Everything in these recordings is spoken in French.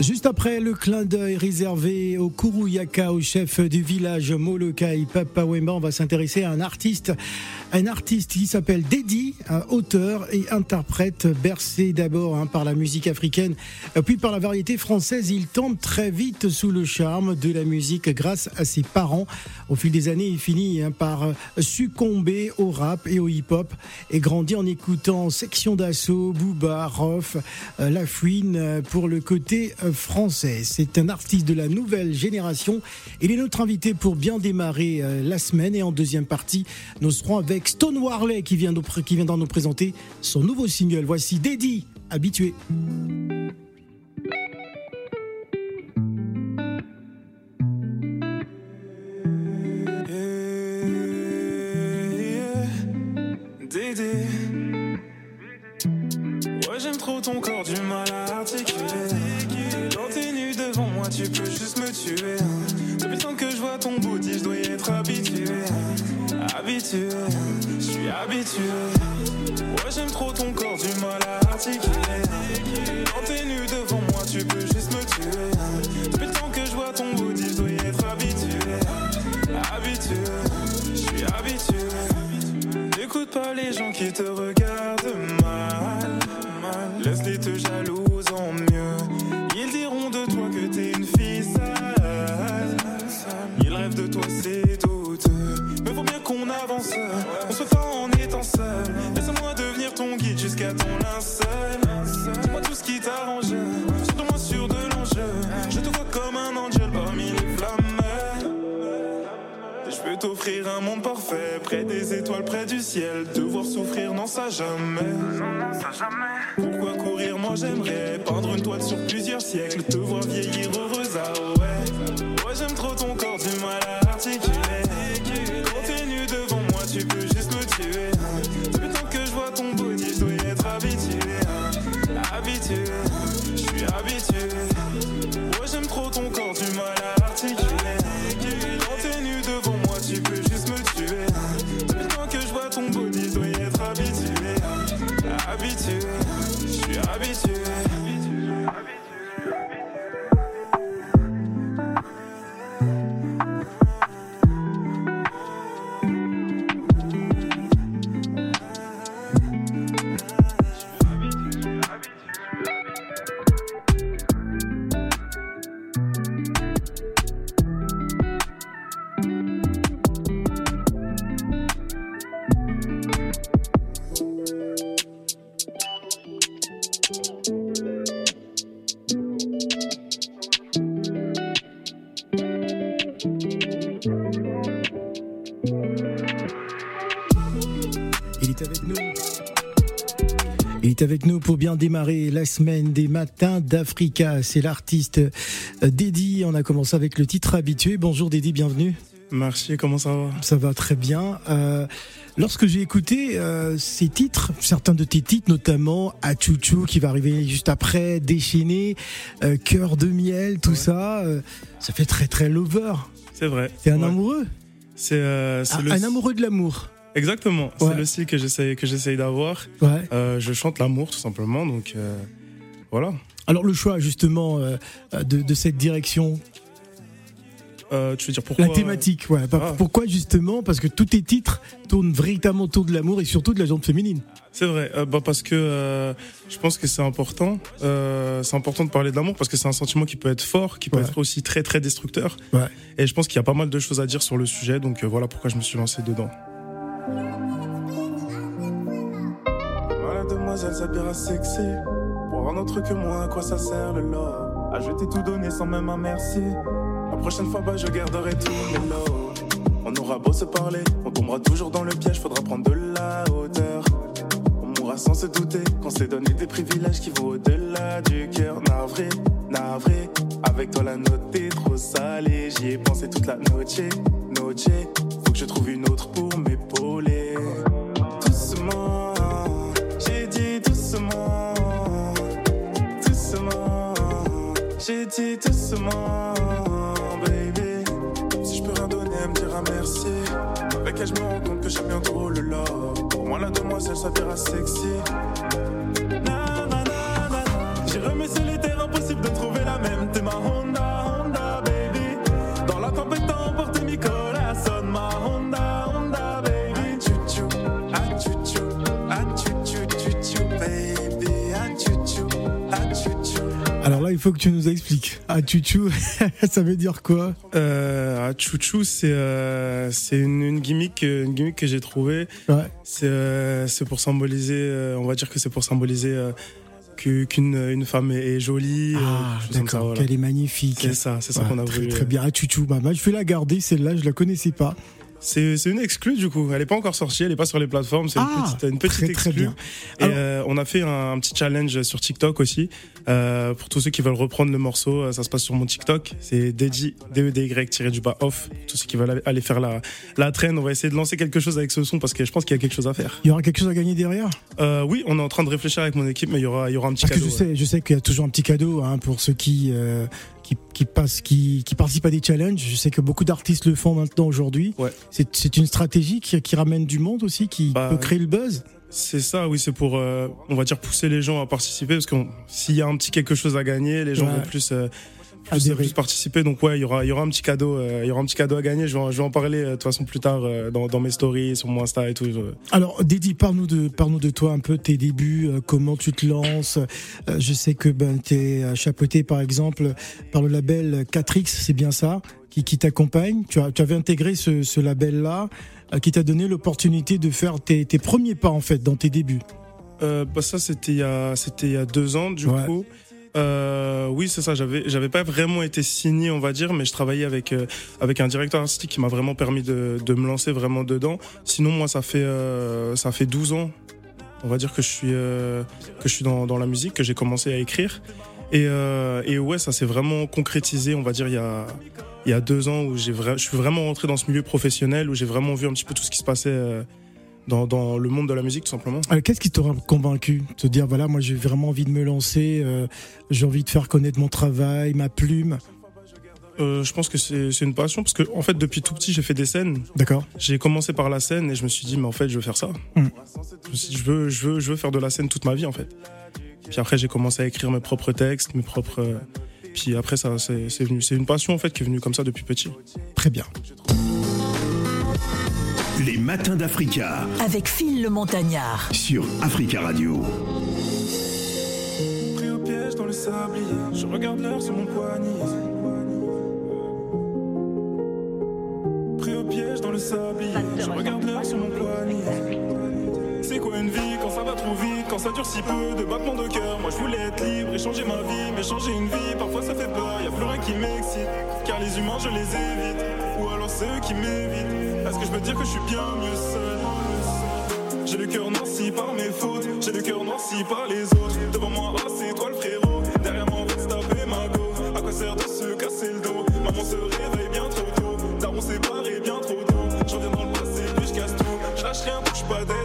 Juste après le clin d'œil réservé au Kuruyaka, au chef du village Molokai Papa Wemba, on va s'intéresser à un artiste, un artiste qui s'appelle Dedi, auteur et interprète bercé d'abord hein, par la musique africaine, puis par la variété française. Il tombe très vite sous le charme de la musique grâce à ses parents. Au fil des années, il finit hein, par succomber au rap et au hip-hop et grandit en écoutant Section d'assaut, Booba, Rof, euh, La Fouine euh, pour le côté français. C'est un artiste de la nouvelle génération. Il est notre invité pour bien démarrer euh, la semaine. Et en deuxième partie, nous serons avec Stone Warley qui, vient qui nous présenter son nouveau single. Voici Daddy, habitué. Trop ton corps, du mal à articuler. Quand t'es nu devant moi, tu peux juste me tuer. Depuis le temps que je vois ton body, je dois y être habitué. Habitué, je suis habitué. Ouais, j'aime trop ton corps, du mal à articuler. Quand t'es nu devant moi, tu peux juste me tuer. Depuis le temps que je vois ton body, je dois y être habitué. Habitué, je suis habitué. N'écoute pas les gens qui te regardent près des étoiles, près du ciel. Devoir souffrir, non, ça jamais. Pourquoi courir, moi j'aimerais peindre une toile sur plusieurs siècles. Te voir vieillir heureuse, ah ouais. Ouais, j'aime trop ton corps, du mal à articuler. Nu devant moi, tu peux juste me tuer. Depuis temps que je vois ton body, je dois y être habitué. Habitué, je suis habitué. Ouais, j'aime trop ton corps, avec nous pour bien démarrer la semaine des matins d'Africa. C'est l'artiste euh, Dedi. On a commencé avec le titre habitué. Bonjour Dedi, bienvenue. Merci, comment ça va? Ça va très bien. Euh, lorsque j'ai écouté euh, ces titres, certains de tes titres, notamment Achouchou qui va arriver juste après, Déchaîné, euh, Cœur de miel, tout ça, ça fait très très lover. C'est vrai. T'es un Ouais. amoureux? C'est le... un amoureux de l'amour. Exactement, Ouais. c'est le style que j'essaye que j'essaye d'avoir. Ouais. Euh, je chante l'amour tout simplement, donc euh, voilà. Alors le choix justement euh, de, de cette direction, tu veux dire pourquoi la thématique, ouais. Ah. Pourquoi justement? Parce que tous tes titres tournent véritablement autour de l'amour et surtout de la jante féminine. C'est vrai, bah parce que je pense que c'est important. C'est important de parler de l'amour parce que c'est un sentiment qui peut être fort, qui peut Ouais. être aussi très très destructeur. Et je pense qu'il y a pas mal de choses à dire sur le sujet, donc voilà pourquoi je me suis lancé dedans. Voilà, demoiselle s'habillera sexy. Pour un autre que moi, à quoi ça sert le love? À jeter tout donner sans même un merci. La prochaine fois, bah, je garderai tous mes lots. On aura beau se parler, on tombera toujours dans le piège, faudra prendre de la hauteur. On mourra sans se douter qu'on s'est donné des privilèges qui vont au-delà du cœur. Navré, navré, avec toi la note est trop salée. J'y ai pensé toute la noche, noche. Faut que je trouve une autre pour m'épauler. Dit doucement, baby. Si je peux rien donner, elle me dira merci. Avec elle, je me rends compte que j'aime bien trop le love. moi la demoiselle s'appellera sexy. Na, na, na, na, na. J'ai remis sur les il faut que tu nous expliques. Ah, chouchou, ça veut dire quoi? Euh, ah, Chouchou, c'est euh, c'est une, une gimmick, euh, une gimmick que j'ai trouvée. Ouais. C'est euh, c'est pour symboliser, euh, on va dire que c'est pour symboliser qu'une une femme est, jolie. Ah, d'accord, voilà. qu'elle est magnifique. C'est ça, c'est ça Ouais, qu'on a très, voulu. Très bien, ah, chouchou. Bah, je vais la garder, celle-là, je la connaissais pas. C'est une exclue du coup. Elle est pas encore sortie, elle est pas sur les plateformes. C'est Ah, une petite, une petite très, très exclue. bien. Et euh, on a fait un, un petit challenge sur TikTok aussi. Euh, pour tous ceux qui veulent reprendre le morceau, euh, ça se passe sur mon TikTok. C'est Dedi, D-E-D-Y tiré du bas off. Tous ceux qui veulent aller faire la, la traîne, on va essayer de lancer quelque chose avec ce son parce que je pense qu'il y a quelque chose à faire. Il y aura quelque chose à gagner derrière? Euh, oui, on est en train de réfléchir avec mon équipe, mais il y aura, il y aura un petit Parce que cadeau. je sais, je sais qu'il y a toujours un petit cadeau hein, pour ceux qui, euh, qui, qui, passent, qui, qui participent à des challenges. Je sais que beaucoup d'artistes le font maintenant aujourd'hui. Ouais. C'est c'est une stratégie qui, qui ramène du monde aussi, qui Bah, peut créer le buzz? C'est ça, oui, c'est pour, euh, on va dire, pousser les gens à participer parce que s'il y a un petit quelque chose à gagner, les gens Ouais. vont plus, euh, plus, plus participer. Donc ouais, il y aura, il y aura un petit cadeau, euh, il y aura un petit cadeau à gagner. Je vais, en- je vais en parler euh, de toute façon plus tard euh, dans, dans mes stories, sur mon Insta et tout. Alors, Dédi, parle-nous de, parle de toi un peu, tes débuts, euh, comment tu te lances. Euh, je sais que ben, tu es chapeauté, par exemple, par le label 4X, c'est bien ça, qui, qui t'accompagne. Tu, as, tu avais intégré ce, ce label-là, euh, qui t'a donné l'opportunité de faire tes, tes premiers pas, en fait, dans tes débuts. Euh, bah ça, c'était il y a, c'était il y a deux ans du Ouais. coup. Euh, oui, c'est ça. J'avais, j'avais pas vraiment été signé, on va dire, mais je travaillais avec euh, avec un directeur artistique qui m'a vraiment permis de, de me lancer vraiment dedans. Sinon, moi, ça fait euh, ça fait 12 ans, on va dire que je suis euh, que je suis dans, dans la musique, que j'ai commencé à écrire. Et, euh, et ouais, ça s'est vraiment concrétisé, on va dire, il y a il y a deux ans où j'ai vra- je suis vraiment rentré dans ce milieu professionnel où j'ai vraiment vu un petit peu tout ce qui se passait euh, dans, dans le monde de la musique, tout simplement. Alors, Qu'est-ce qui t'aura convaincu te dire, voilà, moi j'ai vraiment envie de me lancer, euh, j'ai envie de faire connaître mon travail, ma plume? Euh, je pense que c'est une passion parce que en fait depuis tout petit j'ai fait des scènes. D'accord J'ai commencé par la scène et je me suis dit mais en fait je veux faire ça. Mm. Je me suis dit je veux je veux je veux faire de la scène toute ma vie en fait. Puis après j'ai commencé à écrire mes propres textes, mes propres. Puis après ça c'est c'est venu c'est une passion en fait qui est venue comme ça depuis petit. Très bien. Les matins d'Africa avec Phil le Montagnard. sur Africa Radio. Pris au piège dans le sablier, je regarde l'heure sur mon poignet. Pris au piège dans le sablier, je regarde l'heure sur mon poignet. C'est quoi une vie quand ça va trop vite, quand ça dure si peu de battements de cœur Moi je voulais être libre et changer ma vie, mais changer une vie parfois ça fait peur, y a plus rien qui m'excite. Car les humains je les évite, ou alors c'est eux qui m'évitent. Est-ce que je peux dire que je suis bien mieux seul j'ai le cœur noirci par mes fautes, j'ai le cœur noirci par les autres. Devant moi, ah, c'est toi le frérot. Derrière moi, on se taper ma go. À quoi sert de se casser le dos? Maman se réveille bien trop tôt. Daron séparé bien trop tôt. J'en viens dans le passé, puis je casse tout. Je lâche rien, touche pas d'aide.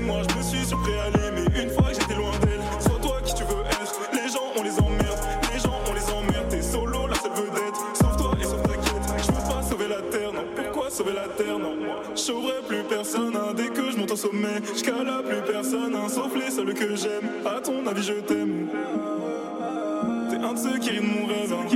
Moi je me suis surpris à. Mais une fois que j'étais loin d'elle, sois toi qui tu veux être. Les gens, on les emmerde, les gens, on les emmerde. T'es solo, la seule vedette. Sauve toi et sauve ta quête. Je veux pas sauver la terre, non. Pourquoi sauver la terre, non? Moi, je sauverai plus personne. Dès que je monte au sommet, je plus personne. Sauf les seuls que j'aime. À ton avis, je t'aime. T'es un de ceux qui rient mon rêve, hein.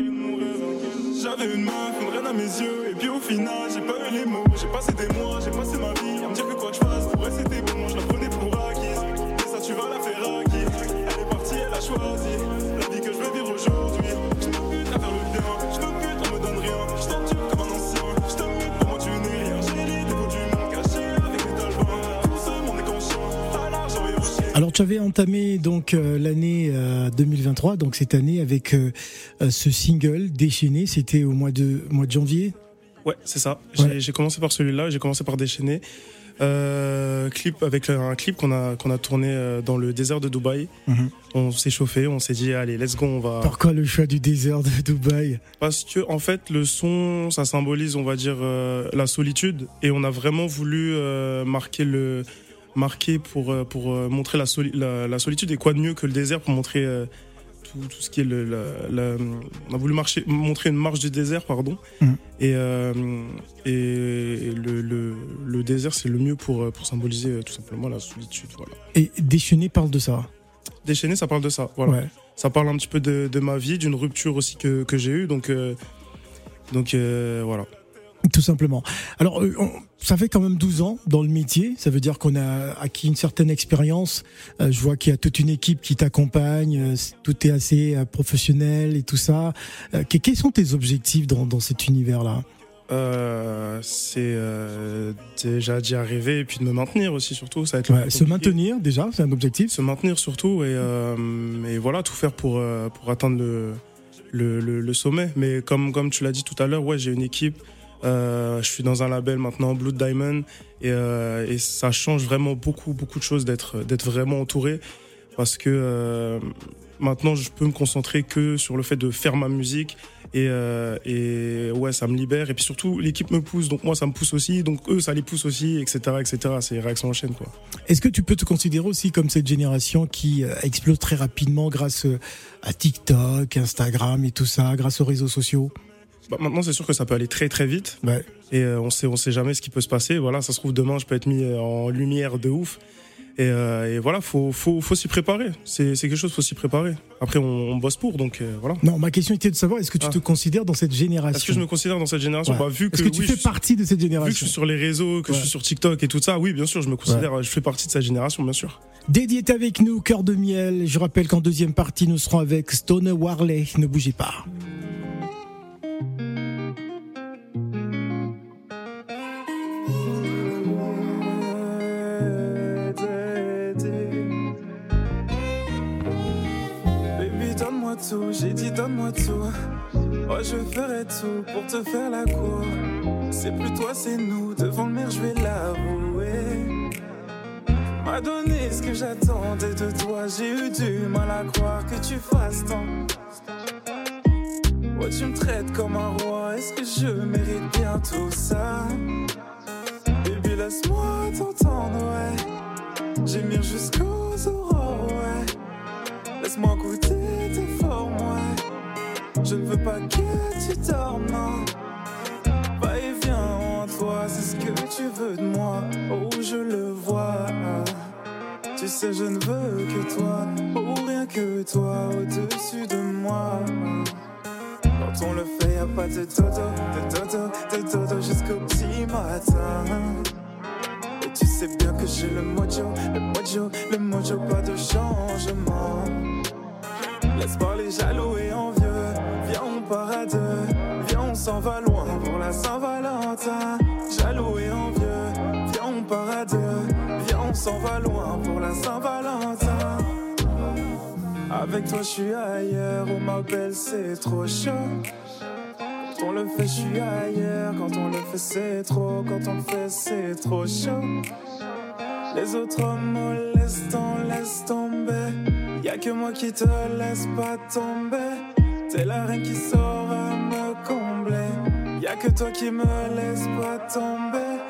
J'avais une meuf, une reine à mes yeux, et puis au final, j'ai pas eu les mots. J'ai passé des mois, j'ai passé ma vie me dire que quoi que je fasse, pour elle c'était bon, je la prenais pour acquise. Et ça, tu vas la faire acquis. Elle est partie, elle a choisi la vie que je veux vivre aujourd'hui. Je me bute à faire le bien, je me bute, on me donne rien. Je t'endure comme un ancien, je te mute, pour moi tu n'es rien. J'ai les défauts du monde caché avec mes talbans. Tout ce monde est conscient, à l'argent et au chien. Alors tu avais entamé donc euh, l'année euh, 2023, donc cette année avec euh, euh, ce single déchaîné, c'était au mois de mois de janvier. Ouais, c'est ça. J'ai Ouais. j'ai commencé par celui-là, j'ai commencé par Déchaîner. Euh, clip avec un clip qu'on a qu'on a tourné euh, dans le désert de Dubaï. Mhm. On s'est chauffé, on s'est dit allez let's go, on va. Pourquoi le choix du désert de Dubaï? Parce que en fait le son ça symbolise on va dire euh, la solitude et on a vraiment voulu euh, marquer le marquer pour pour montrer la, soli- la la solitude et quoi de mieux que le désert pour montrer tout, tout ce qui est le, la- la- on a voulu marcher, montrer une marche du désert, pardon. Mhm. Et, euh, et le, le, le désert, c'est le mieux pour, euh, pour symboliser euh, tout simplement la solitude. Voilà. Et Déchaîné parle de ça. Déchaîné, ça parle de ça. Voilà. Ouais. Ça parle un petit peu de, de ma vie, d'une rupture aussi que, que j'ai eue. Donc, euh, donc euh, voilà. Tout simplement. Alors, euh, on- ça fait quand même 12 ans dans le métier. Ça veut dire qu'on a acquis une certaine expérience. Euh, je vois qu'il y a toute une équipe qui t'accompagne. euh, tout est assez euh, professionnel et tout ça. Que- quels sont tes objectifs dans, dans cet univers-là? C'est déjà d'y arriver et puis de me maintenir aussi, surtout. Ça va être Ouais, Se maintenir, déjà, c'est un objectif. se maintenir surtout et, et voilà tout faire pour pour atteindre le le, le, le sommet mais comme comme tu l'as dit tout à l'heure ouais j'ai une équipe je suis dans un label maintenant Blood Diamond et, euh, et ça change vraiment beaucoup beaucoup de choses d'être vraiment entouré parce que euh, maintenant je peux me concentrer que sur le fait de faire ma musique et, euh, et ouais ça me libère et puis surtout l'équipe me pousse donc moi ça me pousse aussi donc eux ça les pousse aussi etc etc c'est réaction en chaîne quoi. Est-ce que tu peux te considérer aussi comme cette génération qui euh, explose très rapidement grâce euh, à TikTok, Instagram et tout ça, grâce aux réseaux sociaux? Bah, maintenant, c'est sûr que ça peut aller très très vite. Ouais. Et euh, on sait, on sait jamais ce qui peut se passer. Voilà, ça se trouve demain, je peux être mis euh, en lumière de ouf. Et, euh, et voilà, faut, faut, faut s'y préparer. C'est, quelque chose, faut s'y préparer. Après, on, on bosse pour, donc euh, voilà. Non, ma question était de savoir, est-ce que tu Ah. te considères dans cette génération? Est-ce que je me considère dans cette génération? Ouais. bah, Vu que, Est-ce que tu oui, fais partie de cette vu que je génération? suis sur les réseaux, que je suis sur TikTok et tout ça, oui, bien sûr, je me considère, je fais partie de cette génération, bien sûr. Dédi est avec nous, cœur de miel. Je rappelle qu'en deuxième partie, nous serons avec Stone Warley. Ne bougez pas. J'ai dit donne-moi tout. Oh, je ferai tout pour te faire la cour. C'est plus toi, c'est nous. Devant le mur, je vais l'avouer. M'a donné ce que j'attendais de toi. J'ai eu du mal à croire que tu fasses tant. Ouais, tu me traites comme un roi. Est-ce que je mérite bien tout ça? Baby, laisse-moi t'entendre, ouais. Gémir jusqu'aux aurores, ouais. Laisse-moi goûter. Je ne veux pas que tu dormes. Va et viens en toi, c'est ce que tu veux de moi. Oh, je le vois. Tu sais, je ne veux que toi. Oh, rien que toi au-dessus de moi. Quand on le fait, y a pas de dodo, de dodo, de dodo jusqu'au petit matin. Et tu sais bien que j'ai le mojo, le mojo, le mojo, pas de changement. Laisse parler jaloux et envieux. Viens, on part à deux. Viens, on s'en va loin pour la Saint-Valentin. Jaloux et envieux. Viens, on part à deux. Viens, on s'en va loin pour la Saint-Valentin. Avec toi, je suis ailleurs. Oh, ma belle, c'est trop chaud. Quand on le fait, je suis ailleurs. Quand on le fait, c'est trop. Quand on le fait, c'est trop chaud. Les autres hommes on laisse tomber. Y'a que moi qui te laisse pas tomber. T'es la reine qui saura me combler. Y'a que toi qui me laisse pas tomber.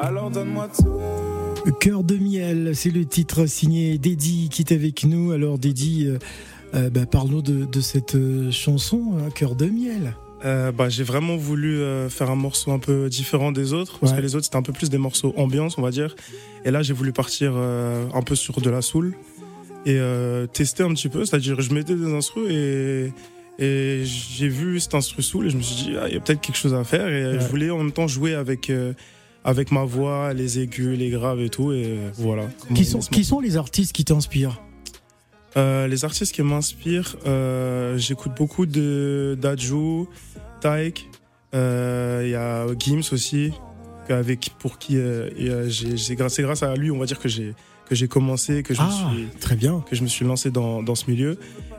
Alors donne-moi tout. Cœur de miel, c'est le titre signé Dédi qui est avec nous. Alors Dédi, euh, euh, bah, parle-nous de, de cette euh, chanson, hein, Cœur de miel. Euh, bah, j'ai vraiment voulu euh, faire un morceau un peu différent des autres parce Ouais. que les autres c'était un peu plus des morceaux ambiance on va dire et là j'ai voulu partir euh, un peu sur de la soul et euh, tester un petit peu c'est-à-dire je mettais des instrus et et j'ai vu cet instru soul et je me suis dit ah, il y a peut-être quelque chose à faire et euh, Ouais. je voulais en même temps jouer avec euh, avec ma voix les aigus les graves et tout et euh, voilà Qui sont, qui sont les artistes qui t'inspirent euh, les artistes qui m'inspirent, euh, j'écoute beaucoup de d'Adju, Taek, il y a Gims aussi, avec pour qui c'est grâce, à lui, on va dire que j'ai que j'ai commencé, que je Ah, me suis très bien. que je me suis lancé dans, dans ce milieu.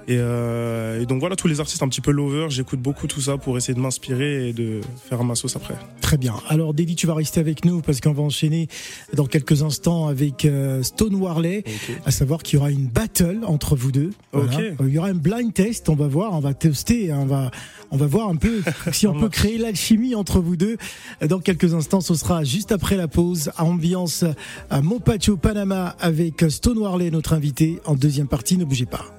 Et, euh, et donc voilà, tous les artistes un petit peu lover, j'écoute beaucoup tout ça pour essayer de m'inspirer et de faire ma sauce après. Très bien. Alors Dédi, tu vas rester avec nous parce qu'on va enchaîner dans quelques instants avec euh, Stone Warley. À savoir qu'il y aura une battle entre vous deux. Euh, Il y aura un blind test. On va voir, on va tester, hein, on va, on va voir un peu si on peut créer l'alchimie entre vous deux. Dans quelques instants, ce sera juste après la pause. Ambiance à Mopacho, Panama avec Stone Warley, notre invité. En deuxième partie, ne bougez pas.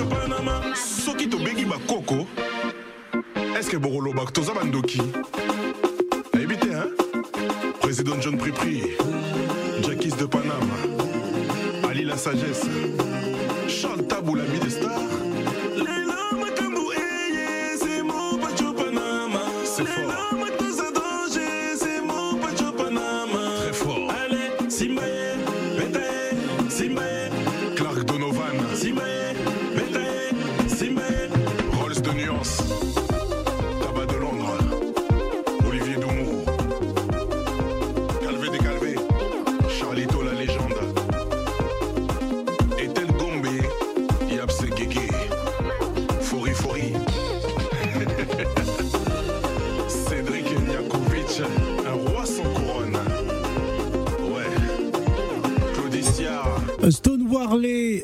Mon pacho Panama. soki tobengi bakoko eske bokolobaka toza bandoki nayebi te hein? président john pripri. Jackis de panama. Ali la sagesse. Charles tabou l'ami stars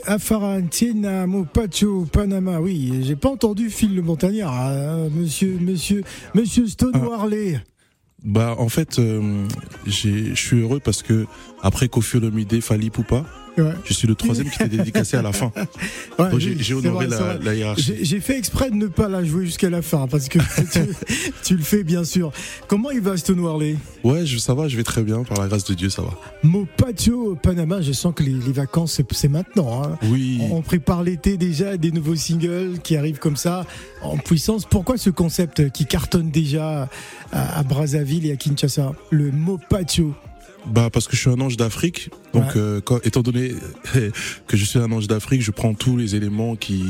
Warley, Afarantina, Mopacho, Panama. Oui, j'ai pas entendu Phil le Montagnard, hein, monsieur, monsieur, monsieur Stone Ah. Warley. Bah en fait, euh, j'ai- je suis heureux parce que après Kofi Olomide, Fali Poupa, Ouais. je suis le troisième qui t'est dédicacé à la fin. Ouais, j'ai honoré vrai, la, hiérarchie. J'ai fait exprès de ne pas la jouer jusqu'à la fin parce que tu, tu le fais bien sûr. Comment il va Stone Warley Ouais, je, ça va, je vais très bien, par la grâce de Dieu, ça va. Mopacho, Panama, je sens que les, les vacances c'est- maintenant. hein. Oui, On prépare l'été déjà, des nouveaux singles qui arrivent comme ça en puissance. Pourquoi ce concept qui cartonne déjà à, à Brazzaville et à Kinshasa? Le Mopacho. Bah parce que je suis un ange d'Afrique. Donc, Ouais. euh, quand- étant donné que je suis un ange d'Afrique, je prends tous les éléments qui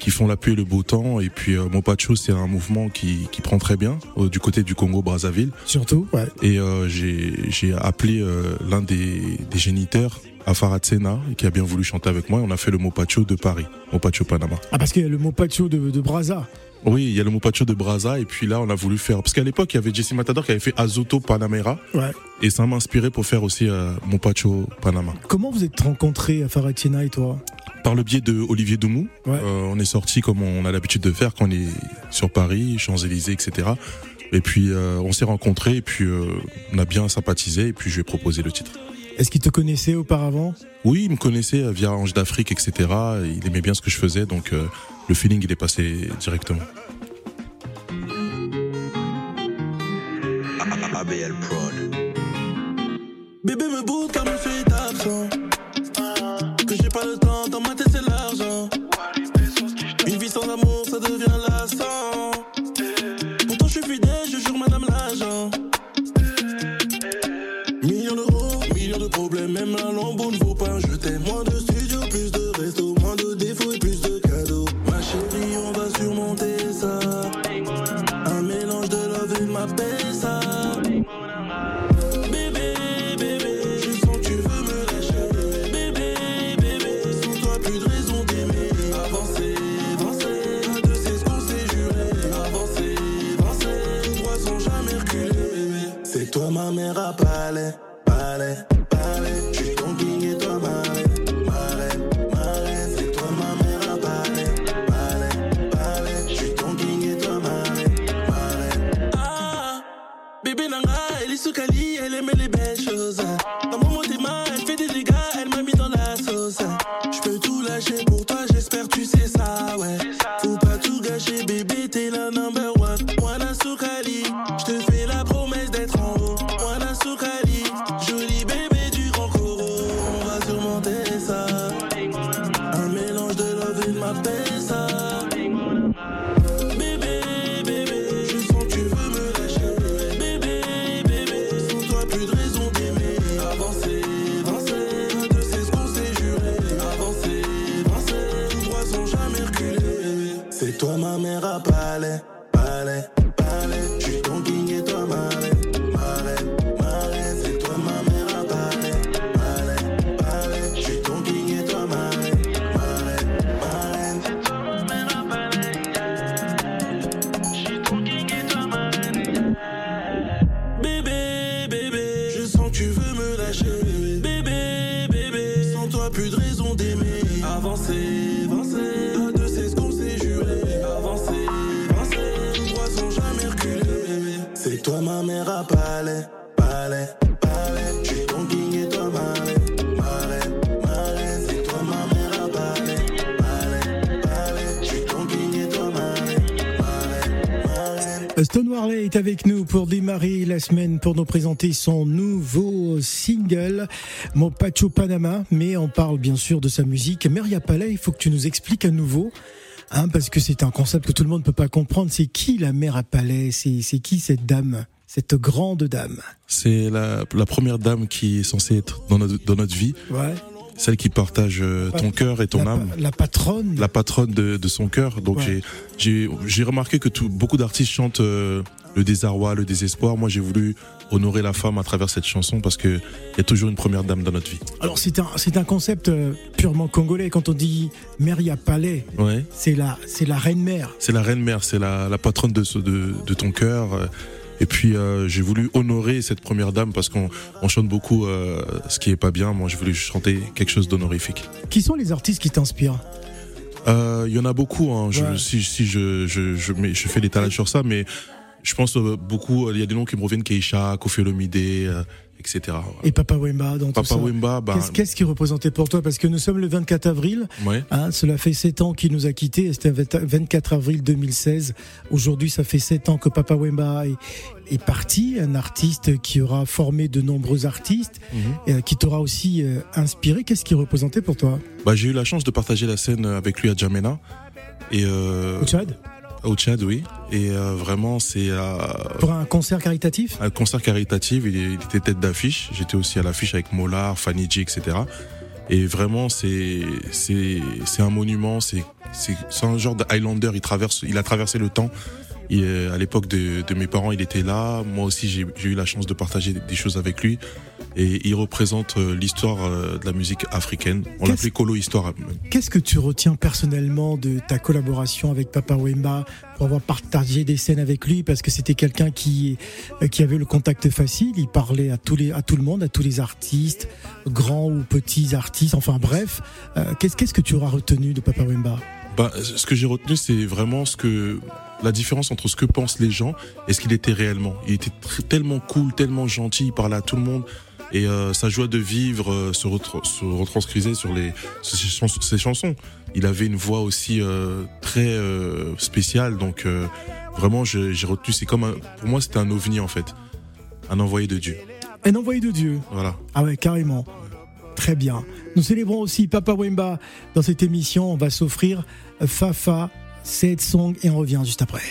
qui font la pluie et le beau temps. Et puis, euh, Mopacho, c'est un mouvement qui, qui prend très bien euh, du côté du Congo Brazzaville. Surtout, ouais. Et euh, j'ai j'ai appelé euh, l'un des, des géniteurs, Afarat Sena, qui a bien voulu chanter avec moi. Et on a fait le Mopacho de Paris, Mopacho Panama. Ah, parce qu'il y a le Mopacho de, de Brazza. Oui, il y a le Mopacho de Brazza. Et puis là, on a voulu faire... Parce qu'à l'époque, il y avait Jesse Matador qui avait fait Azoto Panamera. Ouais. Et ça m'a inspiré pour faire aussi euh, Mopacho Panama. Comment vous êtes rencontrés à Faratina et toi? Par le biais de Olivier Doumou, Ouais. euh, on est sorti comme on a l'habitude de faire quand on est sur Paris, Champs-Élysées, etc. Et puis euh, on s'est rencontrés et puis euh, on a bien sympathisé et puis je lui ai proposé le titre. Est-ce qu'il te connaissait auparavant? Oui, il me connaissait via Ange d'Afrique, etc. Il aimait bien ce que je faisais, donc euh, le feeling il est passé directement. ABL Prod. Bébé me plus de raison d'aimer. Avancer, Est avec nous pour démarrer la semaine pour nous présenter son nouveau single, Mon Pacho Panama. Mais on parle bien sûr de sa musique. Meria Palais, il faut que tu nous expliques à nouveau. Hein, parce que c'est un concept que tout le monde ne peut pas comprendre. C'est qui la mère à Palais? C'est qui cette dame Cette grande dame? C'est la, la première dame qui est censée être dans notre, dans notre vie, Ouais. celle qui partage euh, ton cœur et ton la, âme. La patronne la patronne de, de son cœur. Donc Ouais. j'ai j'ai j'ai remarqué que tout, beaucoup d'artistes chantent euh, le désarroi, le désespoir. Moi, j'ai voulu honorer la femme à travers cette chanson parce que il y a toujours une première dame dans notre vie. Alors c'est un, c'est un concept euh, purement congolais. Quand on dit Meria Palais, Ouais. c'est la, c'est la reine mère. C'est la reine mère, c'est la, la patronne de, de, de ton cœur. euh, Et puis euh, j'ai voulu honorer cette première dame parce qu'on on chante beaucoup euh, ce qui est pas bien. Moi, j'ai voulu chanter quelque chose d'honorifique. Qui sont les artistes qui t'inspirent Euh, Il y en a beaucoup. Hein. Je, Ouais. Si, si je, je, je, je fais l'étalage sur ça, mais je pense euh, beaucoup. Il y a des noms qui me reviennent Keisha, Kofi Olomide, euh, etc. Voilà. Et Papa Wemba dans tout Papa ça. Wemba, bah, Qu'est-ce qu'est-ce qui représentait pour toi? Parce que nous sommes le 24 avril. ouais. Hein, cela fait 7 ans qu'il nous a quittés. C'était le 24 avril 2016. Aujourd'hui, ça fait 7 ans que Papa Wemba est, est parti. Un artiste qui aura formé de nombreux artistes, Mhm. et, euh, qui t'aura aussi euh, inspiré. Qu'est-ce qui représentait pour toi? Bah, j'ai eu la chance de partager la scène avec lui à Djamena. Et euh, Au Tchad? Au Tchad, oui. Et euh, vraiment, c'est euh, Pour un concert caritatif? un concert caritatif. Il, il était tête d'affiche. J'étais aussi à l'affiche avec Molar, Fanny G, etc. Et vraiment, c'est c'est c'est un monument. C'est c'est c'est un genre de Highlander. Il traverse, il a traversé le temps. Euh, à l'époque de, de mes parents, il était là. Moi aussi, j'ai j'ai eu la chance de partager des choses avec lui. Et il représente euh, l'histoire euh, de la musique africaine. On Qu'est-ce- l'appelait Colo Histoire. Qu'est-ce que tu retiens personnellement de ta collaboration avec Papa Wemba pour avoir partagé des scènes avec lui? Parce que c'était quelqu'un qui, qui avait le contact facile, il parlait à, tous les, à tout le monde, à tous les artistes, grands ou petits artistes, enfin bref. Qu'est-ce qu'est-ce que tu auras retenu de Papa Wemba? Bah, ce que j'ai retenu, c'est vraiment ce que la différence entre ce que pensent les gens et ce qu'il était réellement. Il était tellement cool, tellement gentil, il parlait à tout le monde. Et euh, sa joie de vivre euh, se, retr- se retranscrisait sur les ses, chans- ses chansons. Il avait une voix aussi euh, très euh, spéciale, donc euh, vraiment j'ai retenu. C'est comme un- pour moi c'était un ovni en fait, un envoyé de Dieu. Un envoyé de Dieu. Voilà. Ah ouais, carrément. Très bien. Nous célébrons aussi Papa Wemba dans cette émission. On va s'offrir Fafa, Sad Song et on revient juste après.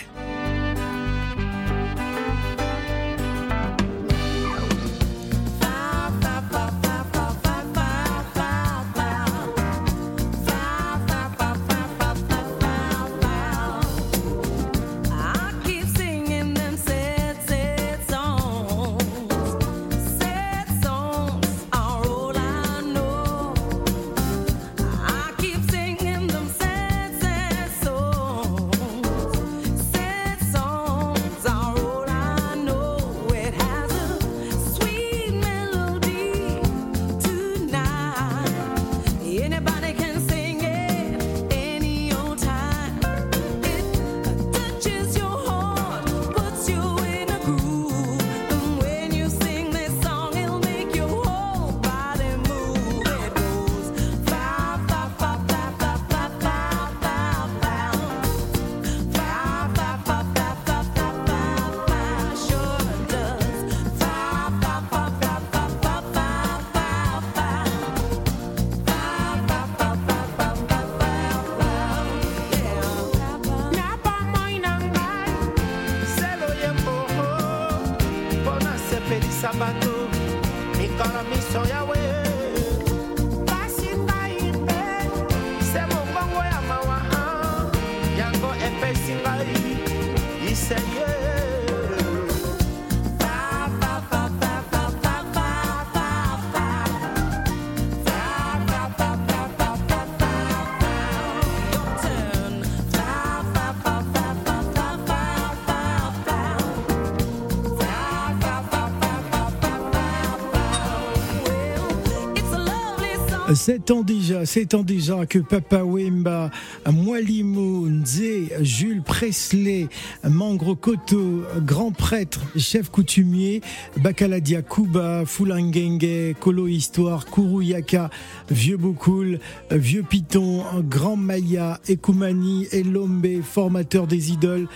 Sept ans déjà, sept ans déjà que Papa Wemba, Mwalimu, Nze, Jules Presley, Mangro Koto, grand prêtre, chef coutumier, Bakaladia Kuba, Fulangenge, Kolo Histoire, Kuruyaka, Vieux Boukoul, Vieux Python, Grand Maya, Ekumani, Elombe, formateur des idoles,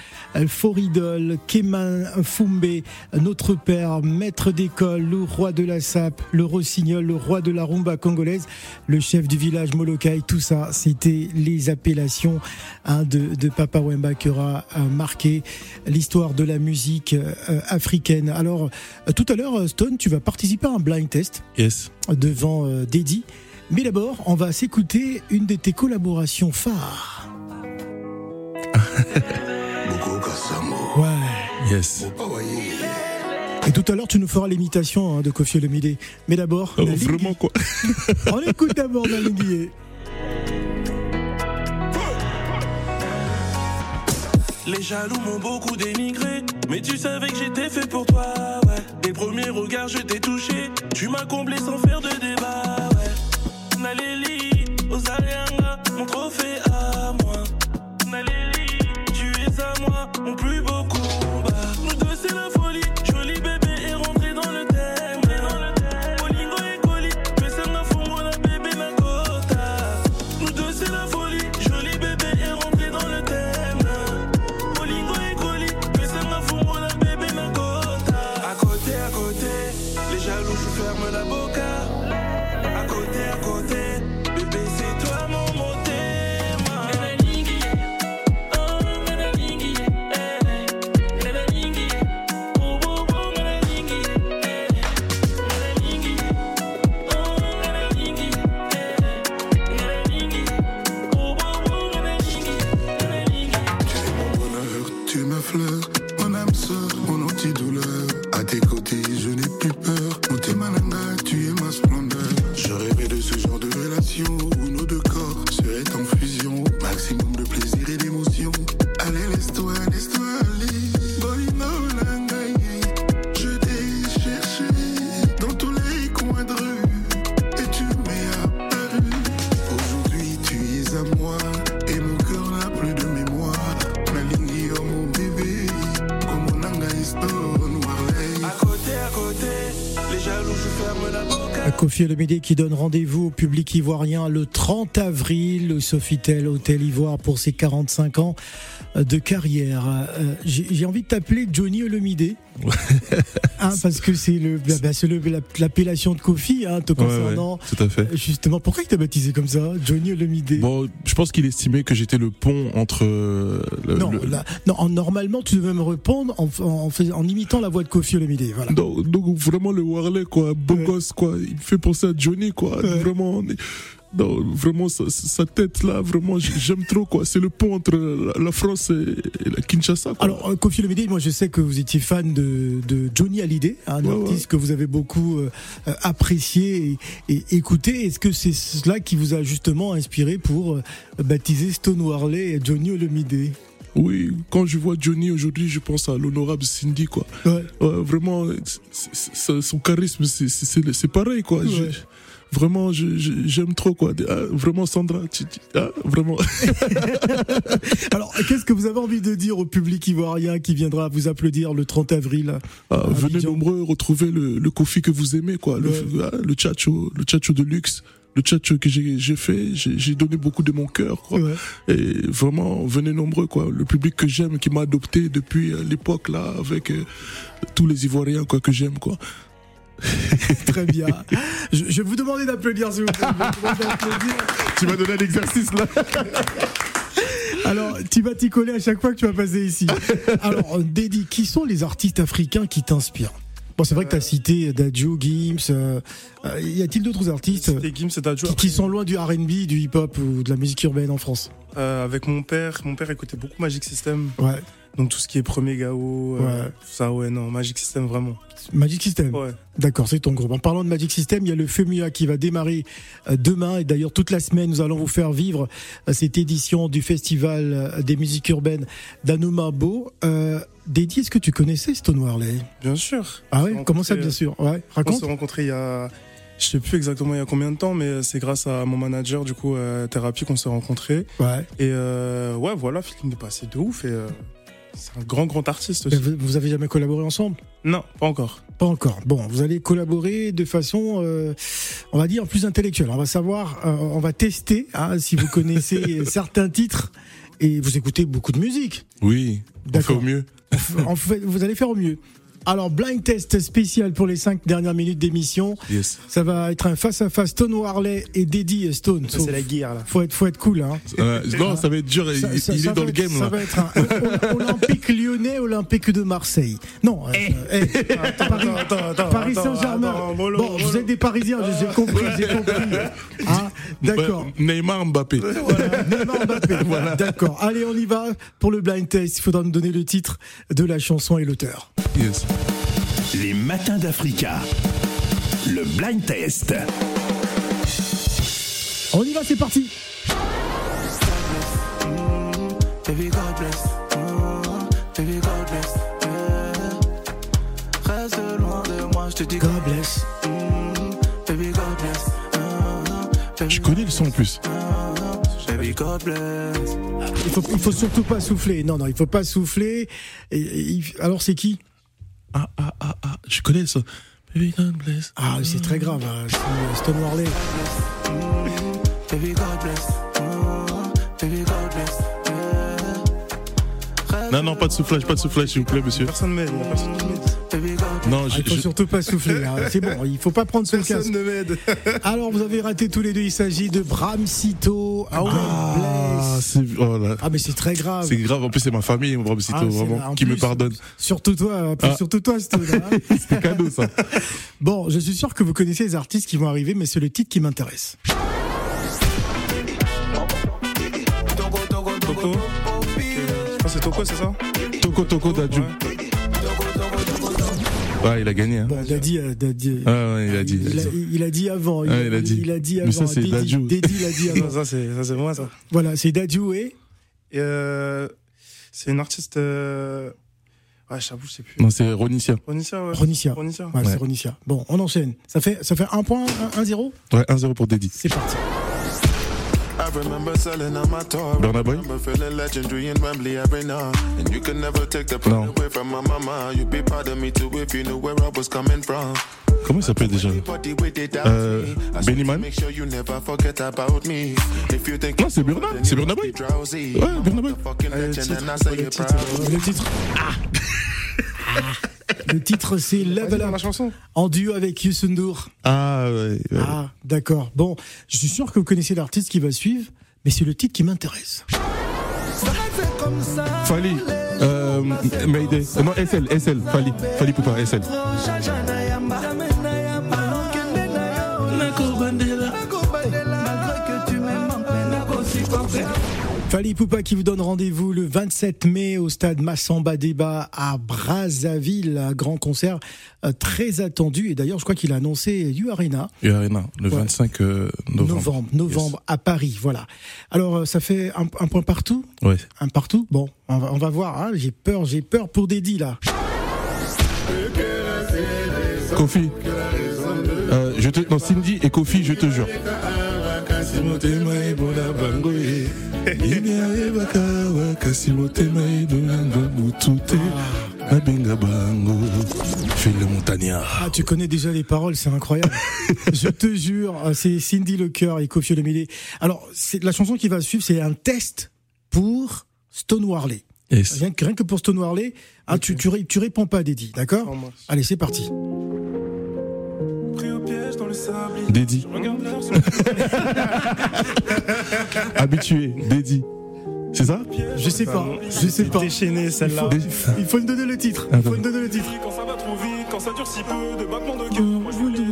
Foridol, Keman, Fumbe, Notre Père, maître d'école, le roi de la sape, le rossignol, le roi de la rumba congolaise, le chef du village Molokai, tout ça, c'était les appellations hein, de, de Papa Wemba qui aura euh, marqué l'histoire de la musique euh, africaine. Alors, euh, tout à l'heure, Stone, tu vas participer à un blind test Yes. devant euh, Deddy. Mais d'abord, on va s'écouter une de tes collaborations phares. Ouais. Yes. Et tout à l'heure, tu nous feras l'imitation hein, de Kofi Olomide. Mais d'abord, Oh, vraiment quoi on écoute d'abord Nalingi. Les jaloux m'ont beaucoup dénigré, mais tu savais que j'étais fait pour toi, ouais. Les premiers regards, je t'ai touché, tu m'as comblé sans faire de débat, ouais. Naléli, Ozarianga, mon trophée à moi. Naléli, tu es à moi, mon plus beau combat. Tes côtés, je n'ai plus peur. Qui donne rendez-vous au public ivoirien le 30 avril. Au Sofitel Hôtel Ivoire pour ses 45 ans de carrière. Euh, J'ai envie de t'appeler Johnny Olomide. Hein, parce que c'est le, bah, bah, c'est le- la- l'appellation de Kofi hein, te Ouais, ouais, concernant. tout à fait. Justement, pourquoi il t'a baptisé comme ça, Johnny Olomide Bon, je pense qu'il estimait que j'étais le pont entre euh, le, non, le- non, en- normalement, tu devais me répondre en, en, imitant la voix de Kofi Olomide. Voilà. Donc, donc vraiment le Warley quoi, beau gosse quoi, il me fait penser à Johnny quoi, vraiment. on est- non, vraiment sa, sa tête là, vraiment j'aime trop quoi. C'est le pont entre la, la France et, et la Kinshasa. Quoi. Alors, euh, Kofi Olomide, moi je sais que vous étiez fan de, de Johnny Hallyday, un Ouais, artiste ouais. que vous avez beaucoup euh, euh, apprécié et, et écouté. Est-ce que c'est cela qui vous a justement inspiré pour euh, baptiser Stone Warley et Johnny Olomide Oui, quand je vois Johnny aujourd'hui, je pense à l'honorable Cindy quoi. Ouais. Vraiment, son charisme, c'est- pareil quoi. Ouais. je- je- j'aime trop quoi. Ah, vraiment Sandra, tu- tu- ah, vraiment. Alors, qu'est-ce que vous avez envie de dire au public ivoirien qui viendra vous applaudir le 30 avril Ah, venez nombreux retrouver le, le que vous aimez, quoi. Le, ah, le tchatcho, le tchatcho de luxe, le tchatcho que j'ai fait. J'ai donné beaucoup de mon cœur, quoi. Ouais. Et vraiment, venez nombreux, quoi. Le public que j'aime, qui m'a adopté depuis euh, l'époque, là, avec euh, tous les Ivoiriens, quoi, que j'aime, quoi. Très bien. Je, je vais vous demander d'applaudir, s'il vous plaît. Tu m'as donné un exercice, là. Alors, tu vas t'y coller à chaque fois que tu vas passer ici. Alors, Dédi, qui sont les artistes africains qui t'inspirent? Bon, c'est vrai que tu as cité Dadju, Gims. euh, euh, y a-t-il d'autres artistes C'était Gims et Dadju. qui, qui sont loin du R&B, du hip-hop ou de la musique urbaine en France? Euh, avec mon père, mon père écoutait beaucoup Magic System. Ouais. Donc tout ce qui est premier Gao, euh, Ouais. ça, ouais, non, Magic System vraiment. Magic System. Ouais. D'accord, c'est ton groupe. En parlant de Magic System, il y a le FEMUA qui va démarrer euh, demain. Et d'ailleurs, toute la semaine, nous allons vous faire vivre euh, cette édition du Festival des musiques urbaines d'Anoumabo. Euh, Dédi, est-ce que tu connaissais Stone Warley? Bien sûr. Ah ouais? Comment ça, bien sûr? Ouais, On raconte. s'est rencontrés il y a, Je sais plus exactement il y a combien de temps, mais c'est grâce à mon manager, du coup, euh, Thérapie, qu'on s'est rencontrés. Ouais. Et euh, ouais, voilà, feeling est passé de ouf. Et euh, c'est un grand, grand artiste aussi. Vous, vous avez jamais collaboré ensemble? Non, pas encore. Pas encore. Bon, vous allez collaborer de façon, euh, on va dire, plus intellectuelle. On va savoir, euh, on va tester hein, si vous connaissez certains titres et vous écoutez beaucoup de musique. Oui, on fait au mieux. En fait, vous allez faire au mieux. Alors, blind test spécial pour les cinq dernières minutes d'émission. Yes. Ça va être un face-à-face Stone Warley et Daddy Stone. Ça, c'est la guerre, là. Faut être, faut être cool, hein. Euh, non, ça va être dur. il Ça- il ça- est dans va le être- game Ça là. va être un Olympique lyonnais, Olympique de Marseille. Non, euh, eh, Paris, Paris Saint-Germain. Bon, vous êtes des Parisiens, j'ai compris, j'ai compris. D'accord. Neymar Mbappé. Voilà, Neymar Mbappé. Voilà, d'accord. Allez, on y va pour le blind test. Il faudra me donner le titre de la chanson et l'auteur. Yes. Les matins d'Africa. Le blind test. On y va, c'est parti. God bless, Je connais le son en plus. Il faut, il faut surtout pas souffler. Non, non, il faut pas souffler. Et, alors, c'est qui? Ah, ah, ah, ah, je connais ça. Baby God bless. Ah, c'est très grave. hein. C'est Stone Warley. Baby God bless, baby God bless. yeah. Non, non, pas de soufflage, pas de soufflage, s'il vous plaît, monsieur. Personne m'aide, personne m'aide. Non, Ah, je, il faut je- surtout pas souffler. hein. C'est bon, il faut pas prendre son casque. Personne ne m'aide. Alors, vous avez raté tous les deux. Il s'agit de Bram Sito. Ah, Ah, c'est oh là. ah mais c'est très grave. C'est grave, en plus c'est ma famille, Bram Ah, c'est vraiment, qui me pardonne. Surtout toi, euh, Ah. surtout toi, hein. C'est cadeau ça. bon, je suis sûr que vous connaissez les artistes qui vont arriver, mais c'est le titre qui m'intéresse. Toko Je pense que c'est Toko, c'est ça Toko Toko Dadju. Ouais, il a gagné. Hein. Bon, Daddy, euh, Daddy, Ah ouais, il a dit. il, a, il a dit avant. Ah, il a dit. Il a dit Mais avant. ça, c'est Daddy, Dadju. Daddy l'a dit Non, avant. ça, c'est ça, c'est moi, ça. voilà, c'est Dadju et euh, c'est une artiste. Euh... Ouais, j'avoue, je sais plus. Non, c'est Ronicia. Ronicia, ouais. Ronicia. Ronicia. Ouais, Ouais. c'est Ronicia. Bon, on enchaîne. Ça fait, ça fait un point, un, un zéro? Ouais, 1-0 pour Deddy. C'est parti. I remember selling out my toy. Burna Boy. Remember feeling legendary in Wembley every night. And you can never take the pain away from my mama. You'd be part of me too if you knew where I was coming from. Comment il s'appelle déjà euh, Bennyman Non, c'est Burna, c'est Burna Boy. Ouais, Burna Boy. Euh, titre. Le titre. Ah, ah. Le titre, c'est Level Up la chanson. en duo avec Youssou N'Dour. Ah ouais. ouais. Ah, d'accord. Bon, je suis sûr que vous connaissez l'artiste qui va suivre, mais c'est le titre qui m'intéresse. Fali. Euh, Mayday. Euh, non, SL, SL. Fali. Fali Poupa, SL. Fali Poupa qui vous donne rendez-vous le 27 mai au stade Massamba Débat à Brazzaville, un grand concert euh, très attendu. Et d'ailleurs, je crois qu'il a annoncé U Arena. Et Arena, le Ouais. 25 euh, novembre. Novembre, novembre à Paris, voilà. Alors, euh, ça fait un, un point partout? Ouais. Un partout? Bon, on va, on va voir. hein. J'ai peur, j'ai peur pour Dédi là. Kofi. Euh, je te, non, Cindy et Kofi, je te jure. Fais le montagnard. Ah, tu connais déjà les paroles, c'est incroyable. je te jure, euh, c'est Cindy Le Cœur et Kofi Olomide. Alors, c'est la chanson qui va suivre, c'est un test pour Stone Warley. Yes. Rien que, rien que pour Stone Warley, hein, tu, tu, ré- tu réponds pas, Dédi, d'accord Sans moi. Allez, c'est parti. Dédi. Habitué, Dédi. C'est ça Je sais pas, je sais pas. Déchaîné, Il celle-là. faut, il faut me donner le titre. Il faut me donner le titre. Quand ça va trop vite, quand ça dure si peu, de battements de cœur. Moi, je veux les Y'a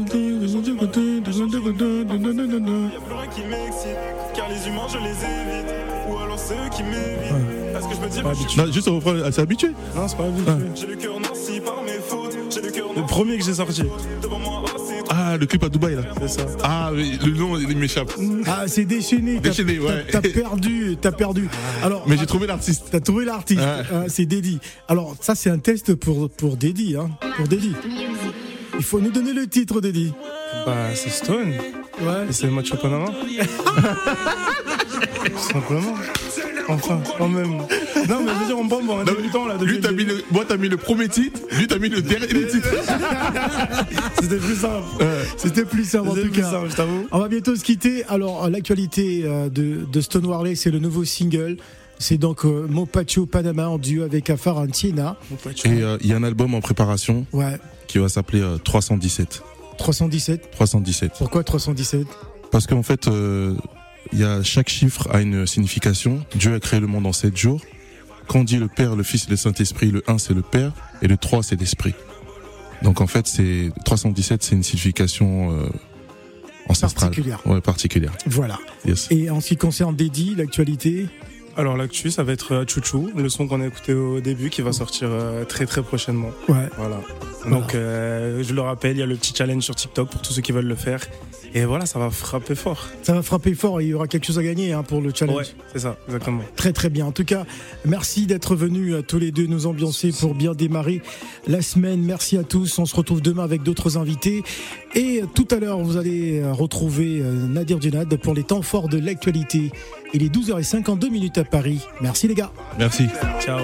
plus rien qui m'excite, car les humains je les évite. Ou alors ceux qui m'évitent. Parce que je me dis, bah, juste au refrain, ah, c'est habitué. Non, c'est pas habitué. J'ai le cœur noirci par mes fautes. J'ai le cœur Le premier que j'ai sorti. Devant moi, ah, Ah, le clip à Dubaï là. C'est ça. Ah, oui, le nom, il m'échappe. Ah, c'est déchaîné. T'as- Déchaîné, ouais. T'as t'as perdu, t'as perdu. Alors, Mais j'ai trouvé l'artiste. T'as trouvé l'artiste, Ouais. hein, c'est Dédi. Alors ça c'est un test pour pour Dédi, hein, pour Dédi. Il faut nous donner le titre, Dédi. Bah, c'est Stone. Ouais. Et c'est Macho Panama. Tout simplement. Enfin, quand même. Non, mais je veux dire, on bombe en débutant là. Lui, t'as mis le, moi, t'as mis le premier titre, lui, t'as mis le dernier titre. C'était plus simple. C'était plus simple en tout plus cas. simple, je t'avoue. On va bientôt se quitter. Alors, l'actualité euh, de, de Stone Warley, c'est le nouveau single. C'est donc euh, Mopacho Panama en duo avec Afar Antiena. Et euh, il y a un album en préparation Ouais. qui va s'appeler euh, 317. 317. 317. Pourquoi 317 Parce qu'en fait, euh, il y a chaque chiffre a une signification. Dieu a créé le monde en sept jours. Quand on dit le Père, le Fils et le Saint-Esprit, le 1 c'est le Père et le 3 c'est l'Esprit. Donc en fait, c'est 317, c'est une signification euh, ancestrale. Particulière. Ouais, particulière. Voilà. Yes. Et en ce qui concerne Dédi, l'actualité? Alors l'actu, ça va être euh, Chouchou, le son qu'on a écouté au début qui va sortir euh, très très prochainement. Ouais. Voilà. Donc euh, je le rappelle, il y a le petit challenge sur TikTok pour tous ceux qui veulent le faire. Et voilà, ça va frapper fort. Ça va frapper fort et il y aura quelque chose à gagner hein, pour le challenge. Ouais, c'est ça, exactement. Très très bien. En tout cas, merci d'être venus à tous les deux nous ambiancer pour bien démarrer la semaine. Merci à tous. On se retrouve demain avec d'autres invités. Et tout à l'heure, vous allez euh, retrouver euh, Nadir Djenad pour les temps forts de l'actualité. Il est 12h52 minutes à Paris. Merci les gars. Merci. Ciao.